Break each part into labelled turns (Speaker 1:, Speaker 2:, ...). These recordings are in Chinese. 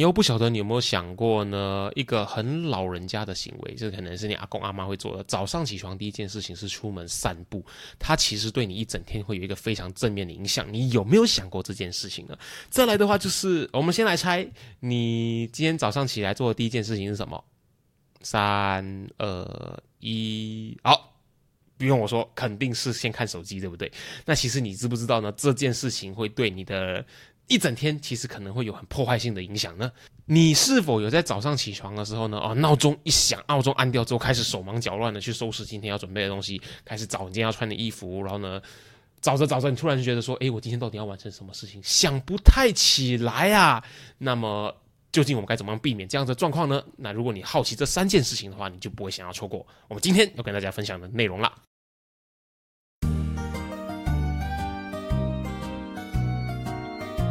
Speaker 1: 你又不晓得你有没有想过呢？一个很老人家的行为，这可能是你阿公阿妈会做的。早上起床第一件事情是出门散步，它其实对你一整天会有一个非常正面的影响。你有没有想过这件事情呢？再来的话，就是我们先来猜，你今天早上起来做的第一件事情是什么？三二一，好，不用我说，肯定是先看手机，对不对？那其实你知不知道呢？这件事情会对你的。一整天其实可能会有很破坏性的影响呢。你是否有在早上起床的时候呢？哦，闹钟一响，闹钟按掉之后，开始手忙脚乱的去收拾今天要准备的东西，开始找你今天要穿的衣服，然后呢，找着找着，你突然就觉得说，哎，我今天到底要完成什么事情？想不太起来啊。那么，究竟我们该怎么样避免这样的状况呢？那如果你好奇这三件事情的话，你就不会想要错过我们今天要跟大家分享的内容了。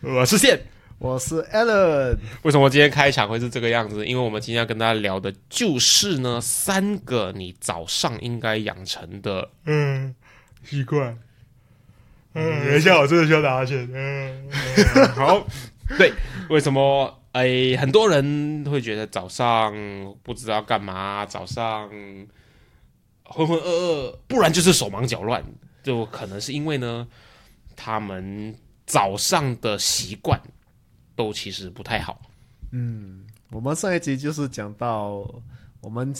Speaker 1: 我是线，
Speaker 2: 我是 Alan。
Speaker 1: 为什么今天开场会是这个样子？因为我们今天要跟大家聊的就是呢，三个你早上应该养成的
Speaker 2: 嗯习惯。嗯，等一下，我真的需要打哈欠。
Speaker 1: 嗯，好，对，为什么？哎，很多人会觉得早上不知道干嘛，早上浑浑噩噩，不然就是手忙脚乱，就可能是因为呢，他们。早上的习惯都其实不太好。
Speaker 2: 嗯，我们上一集就是讲到我们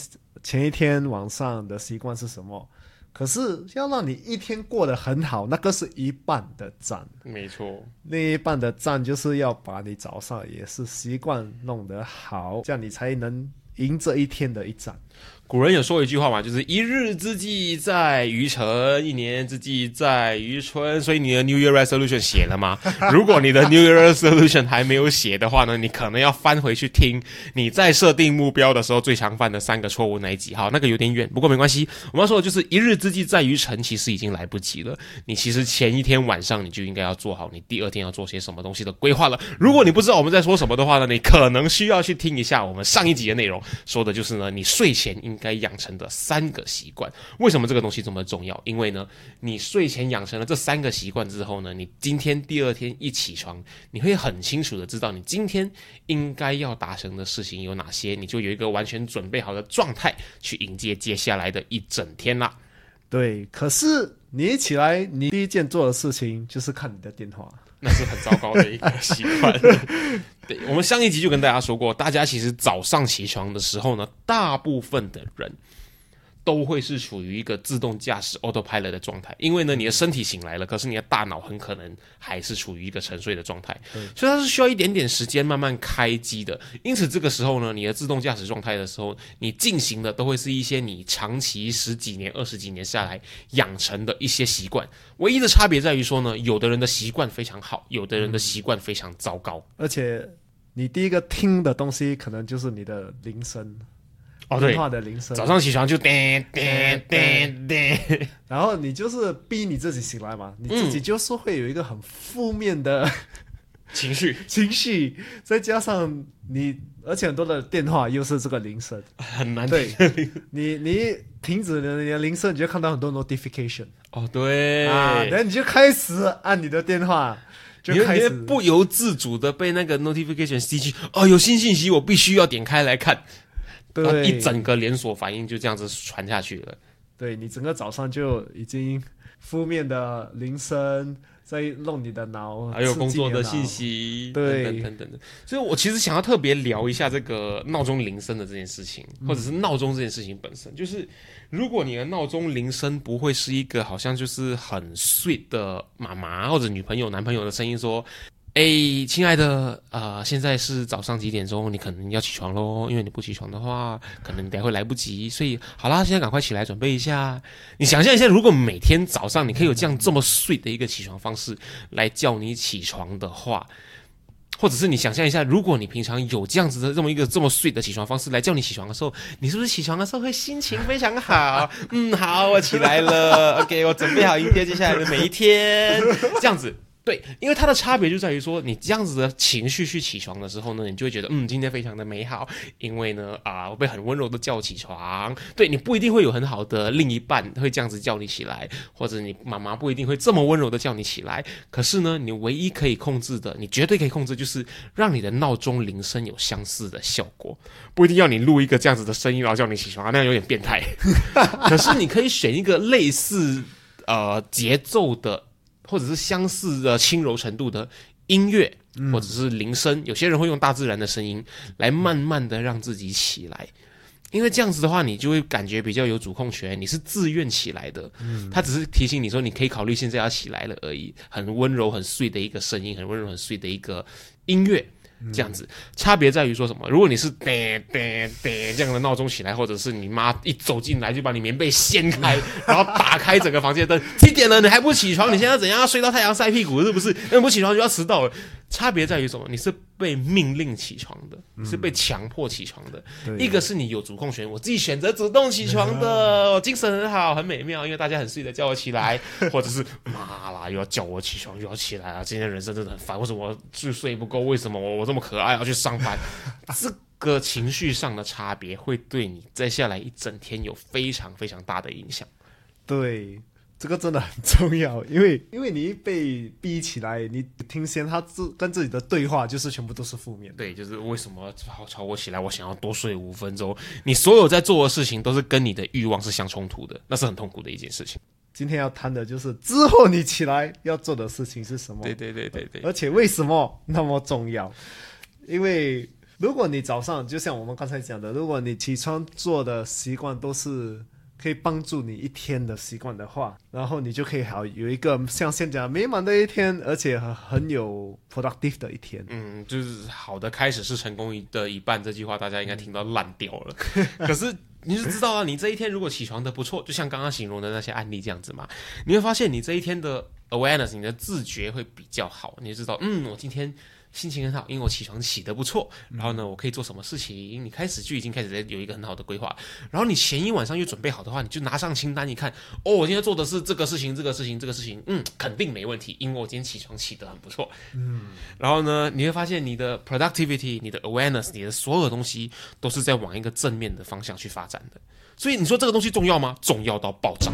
Speaker 2: 前一天晚上的习惯是什么，可是要让你一天过得很好，那个是一半的赞。
Speaker 1: 没错，
Speaker 2: 另一半的赞就是要把你早上也是习惯弄得好，这样你才能赢这一天的一战。
Speaker 1: 古人有说一句话嘛，就是一日之计在于晨，一年之计在于春。所以你的 New Year Resolution 写了吗？如果你的 New Year Resolution 还没有写的话呢，你可能要翻回去听你在设定目标的时候最常犯的三个错误那一集。好，那个有点远，不过没关系。我们要说的就是一日之计在于晨，其实已经来不及了。你其实前一天晚上你就应该要做好你第二天要做些什么东西的规划了。如果你不知道我们在说什么的话呢，你可能需要去听一下我们上一集的内容，说的就是呢，你睡前应该养成的三个习惯，为什么这个东西这么重要？因为呢，你睡前养成了这三个习惯之后呢，你今天第二天一起床，你会很清楚的知道你今天应该要达成的事情有哪些，你就有一个完全准备好的状态去迎接接下来的一整天啦。
Speaker 2: 对，可是你一起来，你第一件做的事情就是看你的电话。
Speaker 1: 那是很糟糕的一个习惯。对，我们上一集就跟大家说过，大家其实早上起床的时候呢，大部分的人。都会是处于一个自动驾驶 autopilot 的状态，因为呢，你的身体醒来了，可是你的大脑很可能还是处于一个沉睡的状态，所以它是需要一点点时间慢慢开机的。因此，这个时候呢，你的自动驾驶状态的时候，你进行的都会是一些你长期十几年、二十几年下来养成的一些习惯。唯一的差别在于说呢，有的人的习惯非常好，有的人的习惯非常糟糕。
Speaker 2: 而且，你第一个听的东西可能就是你的铃声。
Speaker 1: 哦，对，的铃声。早上起床就叮叮叮叮，
Speaker 2: 然后你就是逼你自己醒来嘛，你自己就是会有一个很负面的
Speaker 1: 情绪，
Speaker 2: 情绪，再加上你，而且很多的电话又是这个铃声，
Speaker 1: 很难
Speaker 2: 对，你你停止了你的铃声，你就看到很多 notification，
Speaker 1: 哦，对，
Speaker 2: 啊，然后你就开始按你的电话，就开始。
Speaker 1: 不由自主的被那个 notification 吸进，哦，有新信息，我必须要点开来看。
Speaker 2: 对，
Speaker 1: 一整个连锁反应就这样子传下去了。
Speaker 2: 对你整个早上就已经负面的铃声在弄你的脑，
Speaker 1: 还有工作的信息，
Speaker 2: 对，
Speaker 1: 等等等等。所以我其实想要特别聊一下这个闹钟铃声的这件事情，或者是闹钟这件事情本身。就是如果你的闹钟铃声不会是一个好像就是很 sweet 的妈妈或者女朋友、男朋友的声音说。哎，亲爱的，呃，现在是早上几点钟？你可能要起床喽，因为你不起床的话，可能等会来不及。所以，好啦，现在赶快起来准备一下。你想象一下，如果每天早上你可以有这样这么睡的一个起床方式来叫你起床的话，或者是你想象一下，如果你平常有这样子的这么一个这么睡的起床方式来叫你起床的时候，你是不是起床的时候会心情非常好？嗯，好，我起来了。OK，我准备好迎接接下来的每一天，这样子。对，因为它的差别就在于说，你这样子的情绪去起床的时候呢，你就会觉得，嗯，今天非常的美好，因为呢，啊，我被很温柔的叫起床。对你不一定会有很好的另一半会这样子叫你起来，或者你妈妈不一定会这么温柔的叫你起来。可是呢，你唯一可以控制的，你绝对可以控制，就是让你的闹钟铃声有相似的效果。不一定要你录一个这样子的声音然后叫你起床，那样有点变态。可是你可以选一个类似呃节奏的。或者是相似的轻柔程度的音乐，或者是铃声，有些人会用大自然的声音来慢慢的让自己起来，因为这样子的话，你就会感觉比较有主控权，你是自愿起来的。嗯，他只是提醒你说，你可以考虑现在要起来了而已，很温柔、很碎的一个声音，很温柔、很碎的一个音乐。这样子，差别在于说什么？如果你是叮叮叮这样的闹钟起来，或者是你妈一走进来就把你棉被掀开，然后打开整个房间灯，几点了你还不起床？你现在怎样要睡到太阳晒屁股是不是？那不起床就要迟到了。差别在于什么？你是被命令起床的，是被强迫起床的。一个是你有主控权，我自己选择主动起床的，我精神很好，很美妙，因为大家很睡的叫我起来，或者是妈啦又要叫我起床，又要起来啊！今天人生真的很烦，为什么睡睡不够？为什么我我这么可爱要去上班？这个情绪上的差别会对你接下来一整天有非常非常大的影响。
Speaker 2: 对。这个真的很重要，因为 因为你一被逼起来，你听先他自跟自己的对话，就是全部都是负面。
Speaker 1: 对，就是为什么吵吵我起来，我想要多睡五分钟。你所有在做的事情都是跟你的欲望是相冲突的，那是很痛苦的一件事情。
Speaker 2: 今天要谈的就是之后你起来要做的事情是什么？
Speaker 1: 对对对对对。
Speaker 2: 而且为什么那么重要？因为如果你早上就像我们刚才讲的，如果你起床做的习惯都是。可以帮助你一天的习惯的话，然后你就可以好有一个像现在美满的一天，而且很有 productive 的一天。
Speaker 1: 嗯，就是好的开始是成功的一半，这句话大家应该听到烂掉了。可是你是知道啊，你这一天如果起床的不错，就像刚刚形容的那些案例这样子嘛，你会发现你这一天的 awareness，你的自觉会比较好。你就知道，嗯，我今天。心情很好，因为我起床起得不错。然后呢，我可以做什么事情？你开始就已经开始在有一个很好的规划。然后你前一晚上又准备好的话，你就拿上清单一看，哦，我今天做的是这个事情，这个事情，这个事情，嗯，肯定没问题，因为我今天起床起得很不错。嗯，然后呢，你会发现你的 productivity、你的 awareness、你的所有东西都是在往一个正面的方向去发展的。所以你说这个东西重要吗？重要到爆炸。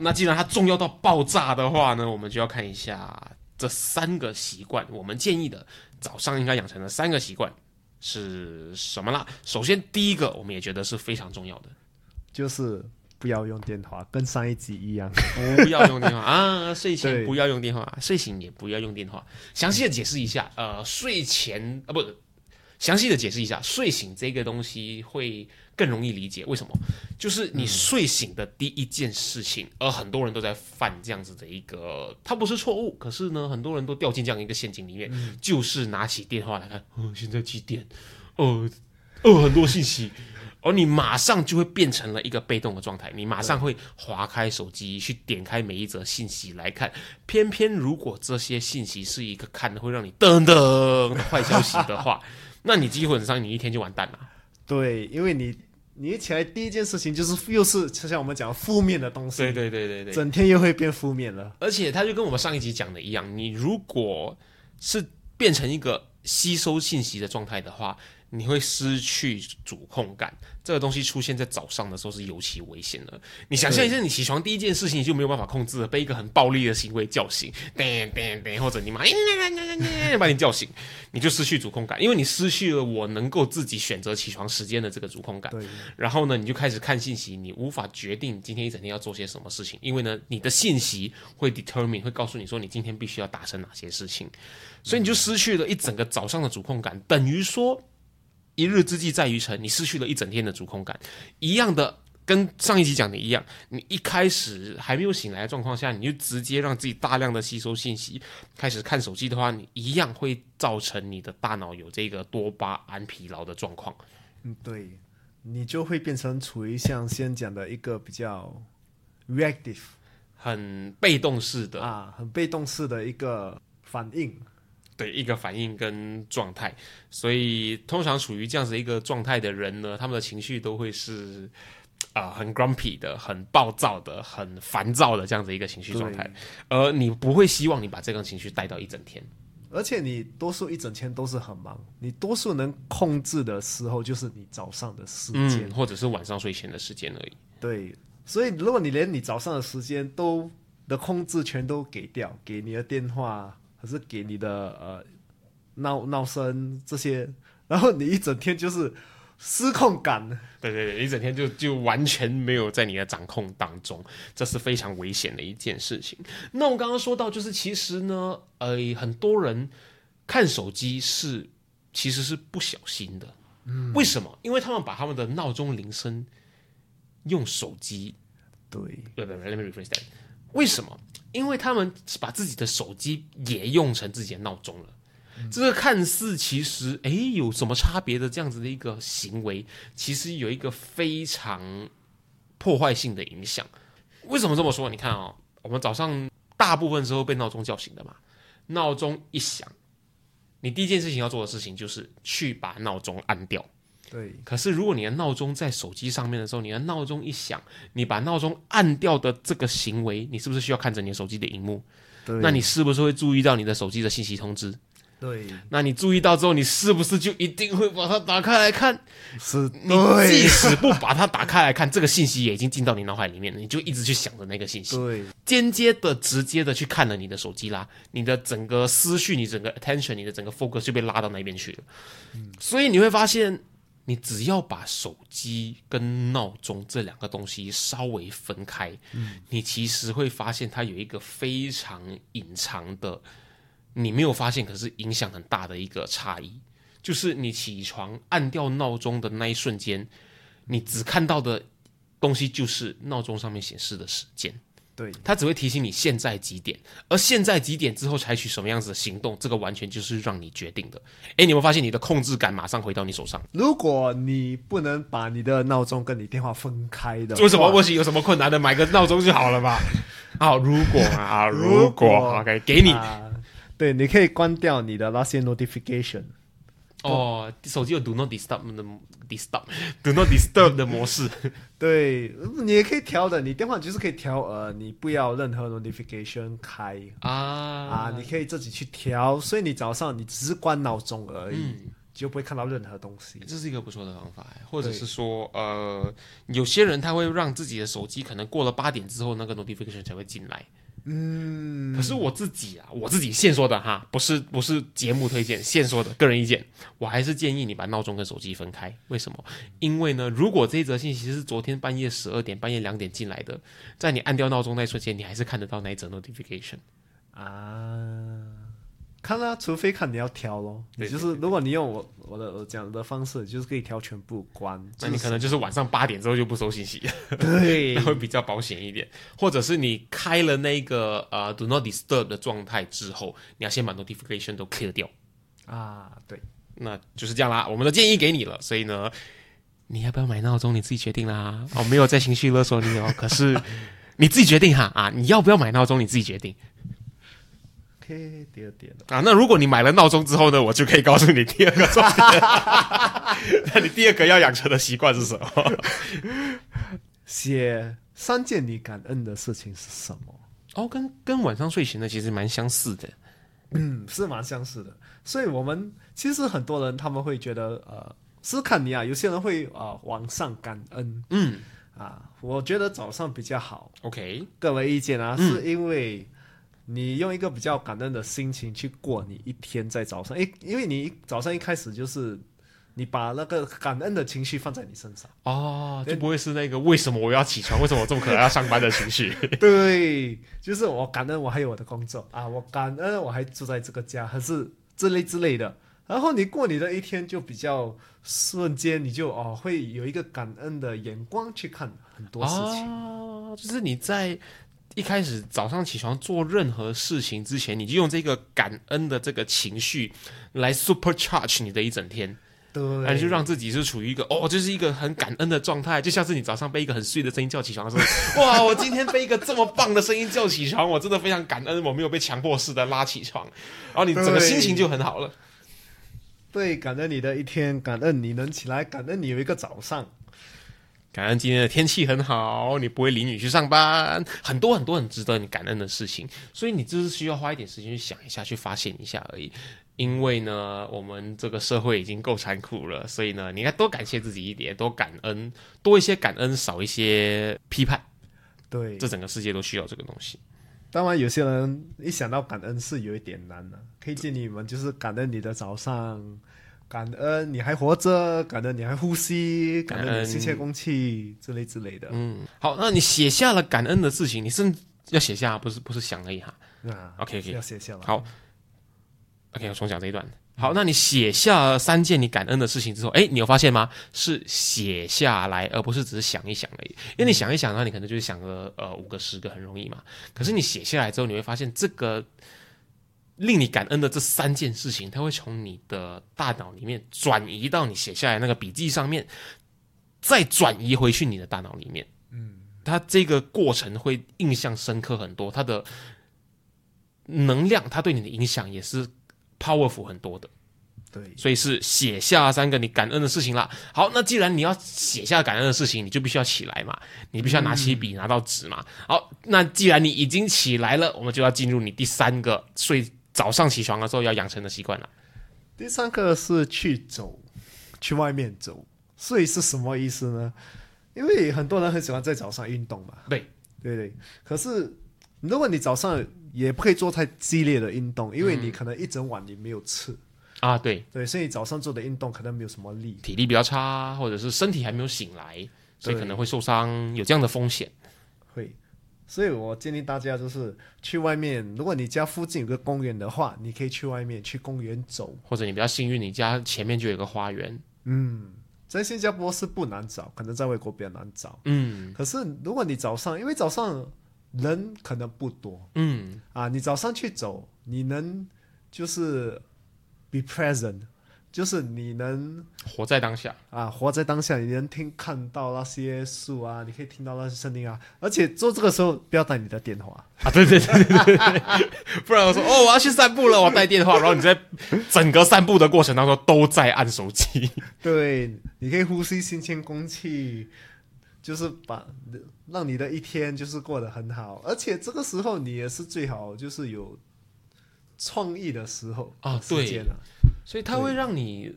Speaker 1: 那既然它重要到爆炸的话呢，我们就要看一下这三个习惯。我们建议的早上应该养成的三个习惯是什么啦？首先，第一个我们也觉得是非常重要的，
Speaker 2: 就是不要用电话，跟上一集一样，
Speaker 1: 不要用电话啊！睡前不要用电话，睡醒也不要用电话。详细的解释一下，呃，睡前啊，不，详细的解释一下，睡醒这个东西会。更容易理解为什么？就是你睡醒的第一件事情，而很多人都在犯这样子的一个，它不是错误，可是呢，很多人都掉进这样一个陷阱里面，就是拿起电话来看，哦，现在几点？哦，哦，很多信息，而你马上就会变成了一个被动的状态，你马上会划开手机去点开每一则信息来看，偏偏如果这些信息是一个看的会让你噔噔坏消息的话，那你基本上你一天就完蛋了。
Speaker 2: 对，因为你。你一起来第一件事情就是又是就像我们讲负面的东西，
Speaker 1: 对对对对对，
Speaker 2: 整天又会变负面了。
Speaker 1: 而且它就跟我们上一集讲的一样，你如果是变成一个吸收信息的状态的话，你会失去主控感。这个东西出现在早上的时候是尤其危险的。你想象一下，你起床第一件事情你就没有办法控制了，被一个很暴力的行为叫醒，噔噔噔，或者你妈把你叫醒，你就失去主控感，因为你失去了我能够自己选择起床时间的这个主控感。
Speaker 2: 对，
Speaker 1: 然后呢，你就开始看信息，你无法决定今天一整天要做些什么事情，因为呢，你的信息会 determine 会告诉你说你今天必须要达成哪些事情，所以你就失去了一整个早上的主控感，等于说。一日之计在于晨，你失去了一整天的主控感，一样的，跟上一集讲的一样，你一开始还没有醒来的状况下，你就直接让自己大量的吸收信息，开始看手机的话，你一样会造成你的大脑有这个多巴胺疲劳的状况。
Speaker 2: 嗯，对，你就会变成处于像先讲的一个比较 reactive，
Speaker 1: 很被动式的
Speaker 2: 啊，很被动式的一个反应。
Speaker 1: 的一个反应跟状态，所以通常处于这样子一个状态的人呢，他们的情绪都会是啊很 grumpy 的、很暴躁的、很烦躁的这样子一个情绪状态。而你不会希望你把这个情绪带到一整天，
Speaker 2: 而且你多数一整天都是很忙，你多数能控制的时候就是你早上的时间，
Speaker 1: 或者是晚上睡前的时间而已。
Speaker 2: 对，所以如果你连你早上的时间都的控制全都给掉，给你的电话。还是给你的呃闹闹声这些，然后你一整天就是失控感。
Speaker 1: 对对对，一整天就就完全没有在你的掌控当中，这是非常危险的一件事情。那我刚刚说到，就是其实呢，呃，很多人看手机是其实是不小心的。嗯，为什么？因为他们把他们的闹钟铃声用手机。
Speaker 2: 对，
Speaker 1: 对对，Let me rephrase that。为什么？因为他们把自己的手机也用成自己的闹钟了，这个看似其实哎有什么差别的这样子的一个行为，其实有一个非常破坏性的影响。为什么这么说？你看啊，我们早上大部分时候被闹钟叫醒的嘛，闹钟一响，你第一件事情要做的事情就是去把闹钟按掉。
Speaker 2: 对，
Speaker 1: 可是如果你的闹钟在手机上面的时候，你的闹钟一响，你把闹钟按掉的这个行为，你是不是需要看着你手机的荧幕？
Speaker 2: 对，
Speaker 1: 那你是不是会注意到你的手机的信息通知？
Speaker 2: 对，
Speaker 1: 那你注意到之后，你是不是就一定会把它打开来看？
Speaker 2: 是，
Speaker 1: 你即使不把它打开来看，这个信息也已经进到你脑海里面了，你就一直去想着那个信息，
Speaker 2: 对，
Speaker 1: 间接的、直接的去看了你的手机啦，你的整个思绪、你整个 attention、你的整个 focus 就被拉到那边去了。嗯，所以你会发现。你只要把手机跟闹钟这两个东西稍微分开，你其实会发现它有一个非常隐藏的，你没有发现，可是影响很大的一个差异，就是你起床按掉闹钟的那一瞬间，你只看到的东西就是闹钟上面显示的时间。
Speaker 2: 对，
Speaker 1: 它只会提醒你现在几点，而现在几点之后采取什么样子的行动，这个完全就是让你决定的。哎，你有没有发现你的控制感马上回到你手上。
Speaker 2: 如果你不能把你的闹钟跟你电话分开的，
Speaker 1: 为什么不行？有什么困难的？买个闹钟就好了吧？好，如果啊，如果 OK，给你，
Speaker 2: 对，你可以关掉你的那些 notification。
Speaker 1: 哦，手机有 Do Not Disturb 的 Disturb，Do Not Disturb 的模式。
Speaker 2: 对，你也可以调的。你电话就是可以调，呃，你不要任何 notification 开
Speaker 1: 啊
Speaker 2: 啊，你可以自己去调。所以你早上你只是关闹钟而已，就不会看到任何东西。
Speaker 1: 这是一个不错的方法，或者是说，呃，有些人他会让自己的手机可能过了八点之后，那个 notification 才会进来。
Speaker 2: 嗯，
Speaker 1: 可是我自己啊，我自己现说的哈，不是不是节目推荐，现说的个人意见，我还是建议你把闹钟跟手机分开。为什么？因为呢，如果这一则信息是昨天半夜十二点、半夜两点进来的，在你按掉闹钟那一瞬间，你还是看得到那一则 notification
Speaker 2: 啊。看啦，除非看你要调咯。你就是如果你用我我的我讲的方式，就是可以调全部关。
Speaker 1: 那你可能就是晚上八点之后就不收信息，
Speaker 2: 对，
Speaker 1: 那 会比较保险一点。或者是你开了那个呃 Do Not Disturb 的状态之后，你要先把 Notification 都 clear 掉。
Speaker 2: 啊，对，
Speaker 1: 那就是这样啦。我们的建议给你了，所以呢，你要不要买闹钟，你自己决定啦。哦，没有在情绪勒索你哦，可是你自己决定哈啊，你要不要买闹钟，你自己决定。
Speaker 2: 第二点
Speaker 1: 啊，那如果你买了闹钟之后呢，我就可以告诉你第二个重点。那你第二个要养成的习惯是什么？
Speaker 2: 写三件你感恩的事情是什么？
Speaker 1: 哦，跟跟晚上睡前的其实蛮相似的。
Speaker 2: 嗯，是蛮相似的。所以我们其实很多人他们会觉得，呃，是看你啊，有些人会啊、晚上感恩
Speaker 1: 嗯
Speaker 2: 啊，我觉得早上比较好。
Speaker 1: ，OK，
Speaker 2: 各位意见啊，
Speaker 1: 嗯
Speaker 2: 是因为你用一个比较感恩的心情去过你一天，在早上，诶，因为你早上一开始就是你把那个感恩的情绪放在你身上，
Speaker 1: 哦，就不会是那个为什么我要起床，为什么我这么可能要上班的情绪。
Speaker 2: 对，就是我感恩我还有我的工作啊，我感恩我还住在这个家，还是之类之类的。然后你过你的一天就比较瞬间，你就哦会有一个感恩的眼光去看很多事情。
Speaker 1: 哦，就是你在一开始早上起床做任何事情之前，你就用这个感恩的这个情绪来 supercharge 你的一整天，
Speaker 2: 对，
Speaker 1: 那你就让自己是处于一个哦，就是一个很感恩的状态，就像是你早上被一个很碎的声音叫起床的时候，哇，我今天被一个这么棒的声音叫起床，我真的非常感恩，我没有被强迫式的拉起床，然后你整个心情就很好了。
Speaker 2: 对，感恩你的一天，感恩你能起来，感恩你有一个早上。
Speaker 1: 感恩今天的天气很好，你不会淋雨去上班，很多很多很值得你感恩的事情，所以你就是需要花一点时间去想一下，去发现一下而已。因为呢，我们这个社会已经够残酷了，所以呢，你应该多感谢自己一点，多感恩，多一些感恩，少一些批判。
Speaker 2: 对，
Speaker 1: 这整个世界都需要这个东西。
Speaker 2: 当然有些人一想到感恩是有一点难的，可以建议你们就是感恩你的早上，感恩你还活着，感恩你还呼吸，感恩你新鲜空气之类之类的。
Speaker 1: 嗯，好，那你写下了感恩的事情，你甚至要写下，不是不是想而已哈。
Speaker 2: 啊
Speaker 1: OK，OK
Speaker 2: 要写下来。
Speaker 1: 好，OK，我重讲这一段。好，那你写下三件你感恩的事情之后，哎，你有发现吗？是写下来，而不是只是想一想而已。因为你想一想的话，你可能就是想个呃五个、十个，很容易嘛。可是你写下来之后，你会发现这个令你感恩的这三件事情，它会从你的大脑里面转移到你写下来那个笔记上面，再转移回去你的大脑里面。嗯，它这个过程会印象深刻很多，它的能量，它对你的影响也是 powerful 很多的。
Speaker 2: 对，
Speaker 1: 所以是写下三个你感恩的事情啦。好，那既然你要写下感恩的事情，你就必须要起来嘛，你必须要拿起笔、拿到纸嘛。好，那既然你已经起来了，我们就要进入你第三个睡早上起床的时候要养成的习惯了。
Speaker 2: 第三个是去走，去外面走。所以是什么意思呢？因为很多人很喜欢在早上运动嘛。
Speaker 1: 对，
Speaker 2: 对对。可是如果你早上也不可以做太激烈的运动，因为你可能一整晚你没有吃。
Speaker 1: 啊，对，
Speaker 2: 对，所以早上做的运动可能没有什么力。
Speaker 1: 体力比较差，或者是身体还没有醒来，所以可能会受伤，有这样的风险。
Speaker 2: 会，所以我建议大家就是去外面，如果你家附近有个公园的话，你可以去外面去公园走。
Speaker 1: 或者你比较幸运，你家前面就有一个花园。
Speaker 2: 嗯，在新加坡是不难找，可能在外国比较难找。
Speaker 1: 嗯
Speaker 2: 可是如果你早上，因为早上人可能不多
Speaker 1: 嗯，
Speaker 2: 啊，你早上去走，你能就是 be present，就是你能
Speaker 1: 活在当下。
Speaker 2: 啊活在当下，你能听看到那些树啊，你可以听到那些声音啊，而且做这个时候不要带你的电话。
Speaker 1: 啊，对对对对对，不然我说哦，我要去散步了，我带电话，然后你在整个散步的过程当中都在按手机。
Speaker 2: 对，你可以呼吸新鲜空气，就是把让你的一天就是过得很好，而且这个时候你也是最好就是有创意的时候
Speaker 1: 啊
Speaker 2: 时间啊，
Speaker 1: 所以它会让你，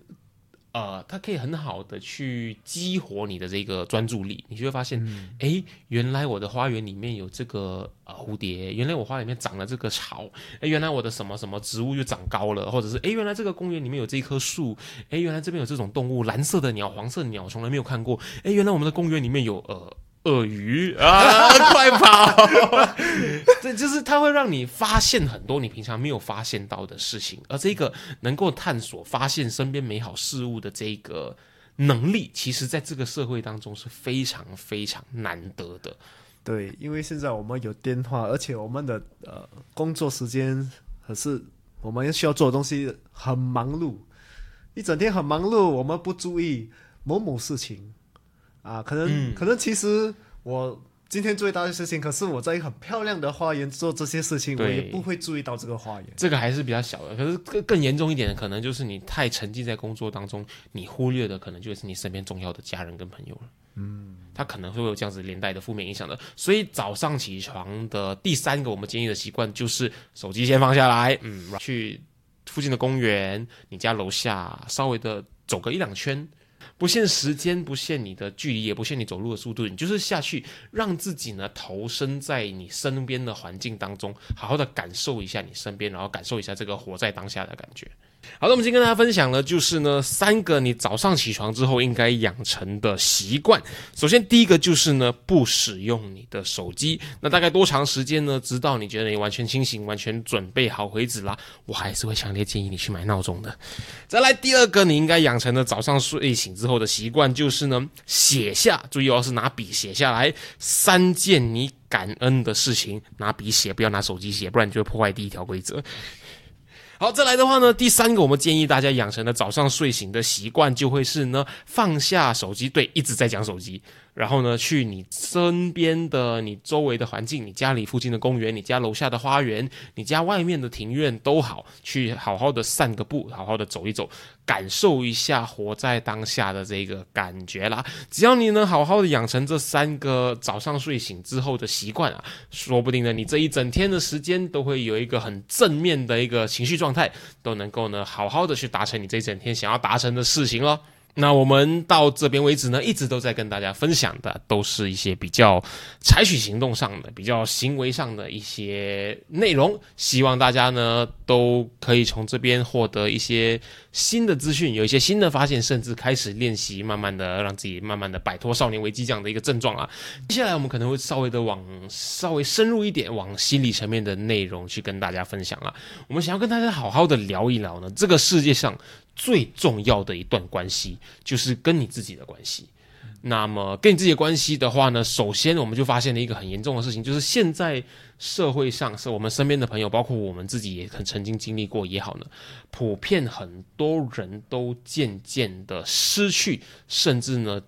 Speaker 1: 呃，它可以很好的去激活你的这个专注力，你就会发现，哎、原来我的花园里面有这个呃蝴蝶，原来我花里面长了这个草，哎，原来我的什么什么植物又长高了，或者是哎，原来这个公园里面有这一棵树，哎，原来这边有这种动物，蓝色的鸟、黄色的鸟，从来没有看过，哎，原来我们的公园里面有呃。鳄鱼啊，快跑！这就是它会让你发现很多你平常没有发现到的事情，而这个能够探索、发现身边美好事物的这个能力，其实在这个社会当中是非常非常难得的。
Speaker 2: 对，因为现在我们有电话，而且我们的呃工作时间可是我们需要做的东西很忙碌，一整天很忙碌，我们不注意某某事情啊，可能、
Speaker 1: 嗯
Speaker 2: 可能其实我今天注意到的事情，可是我在一个很漂亮的花园做这些事情，我也不会注意到这个花园。
Speaker 1: 这个还是比较小的，可是更更严重一点的，可能就是你太沉浸在工作当中，你忽略的可能就是你身边重要的家人跟朋友了。嗯，他可能会有这样子连带的负面影响的。所以早上起床的第三个我们建议的习惯就是手机先放下来，嗯，去附近的公园，你家楼下稍微的走个一两圈。不限时间，不限你的距离，也不限你走路的速度，你就是下去，让自己呢投身在你身边的环境当中，好好的感受一下你身边，然后感受一下这个活在当下的感觉。好的，我们今天跟大家分享的就是呢三个你早上起床之后应该养成的习惯。首先第一个就是呢不使用你的手机，那大概多长时间呢？直到你觉得你完全清醒、完全准备好为止啦。我还是会强烈建议你去买闹钟的。再来第二个，你应该养成的早上睡醒之后的习惯就是呢写下，注意哦，是拿笔写下来三件你感恩的事情，拿笔写，不要拿手机写，不然你就会破坏第一条规则。好，再来的话呢，第三个我们建议大家养成的早上睡醒的习惯，就会是呢放下手机，对，一直在讲手机，然后呢去你身边的、你周围的环境，你家里附近的公园，你家楼下的花园，你家外面的庭院都好，去好好的散个步，好好的走一走，感受一下活在当下的这个感觉啦。只要你能好好的养成这三个早上睡醒之后的习惯啊，说不定呢，你这一整天的时间都会有一个很正面的一个情绪状态，都能够呢好好的去达成你这一整天想要达成的事情哦。那我们到这边为止呢，一直都在跟大家分享的，都是一些比较采取行动上的、比较行为上的一些内容。希望大家呢都可以从这边获得一些新的资讯，有一些新的发现，甚至开始练习，慢慢的让自己慢慢的摆脱少年危机这样的一个症状啊。接下来我们可能会稍微的往稍微深入一点，往心理层面的内容去跟大家分享啊。我们想要跟大家好好的聊一聊呢，这个世界上最重要的一段关系，就是跟你自己的关系。那么跟你自己的关系的话呢，首先我们就发现了一个很严重的事情，就是现在社会上是我们身边的朋友，包括我们自己也很曾经经历过也好呢，普遍很多人都渐渐的失去，甚至呢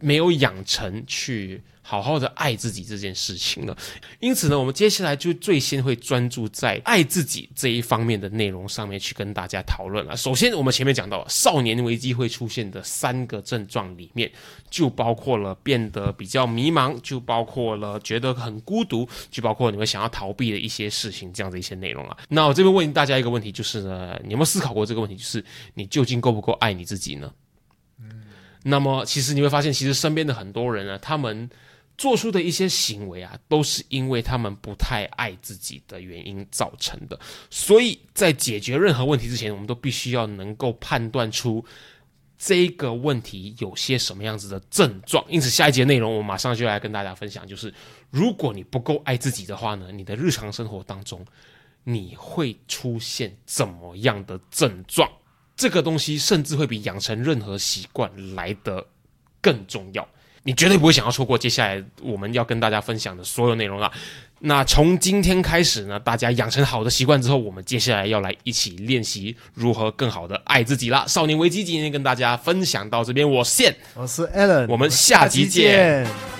Speaker 1: 没有养成去好好的爱自己这件事情了。因此呢，我们接下来就最先会专注在爱自己这一方面的内容上面去跟大家讨论了。首先，我们前面讲到少年危机会出现的三个症状里面，就包括了变得比较迷茫，就包括了觉得很孤独，就包括你会想要逃避的一些事情，这样的一些内容啊。那我这边问大家一个问题，就是呢，你有没有思考过这个问题？就是你究竟够不够爱你自己呢？那么，其实你会发现，其实身边的很多人呢，他们做出的一些行为啊，都是因为他们不太爱自己的原因造成的。所以在解决任何问题之前，我们都必须要能够判断出这个问题有些什么样子的症状。因此，下一节内容我马上就来跟大家分享，就是如果你不够爱自己的话呢，你的日常生活当中你会出现怎么样的症状？这个东西甚至会比养成任何习惯来得更重要。你绝对不会想要错过接下来我们要跟大家分享的所有内容啦。那从今天开始呢，大家养成好的习惯之后，我们接下来要来一起练习如何更好的爱自己啦。少年危机今天跟大家分享到这边，我现
Speaker 2: 我是 Alan，
Speaker 1: 我们下集见。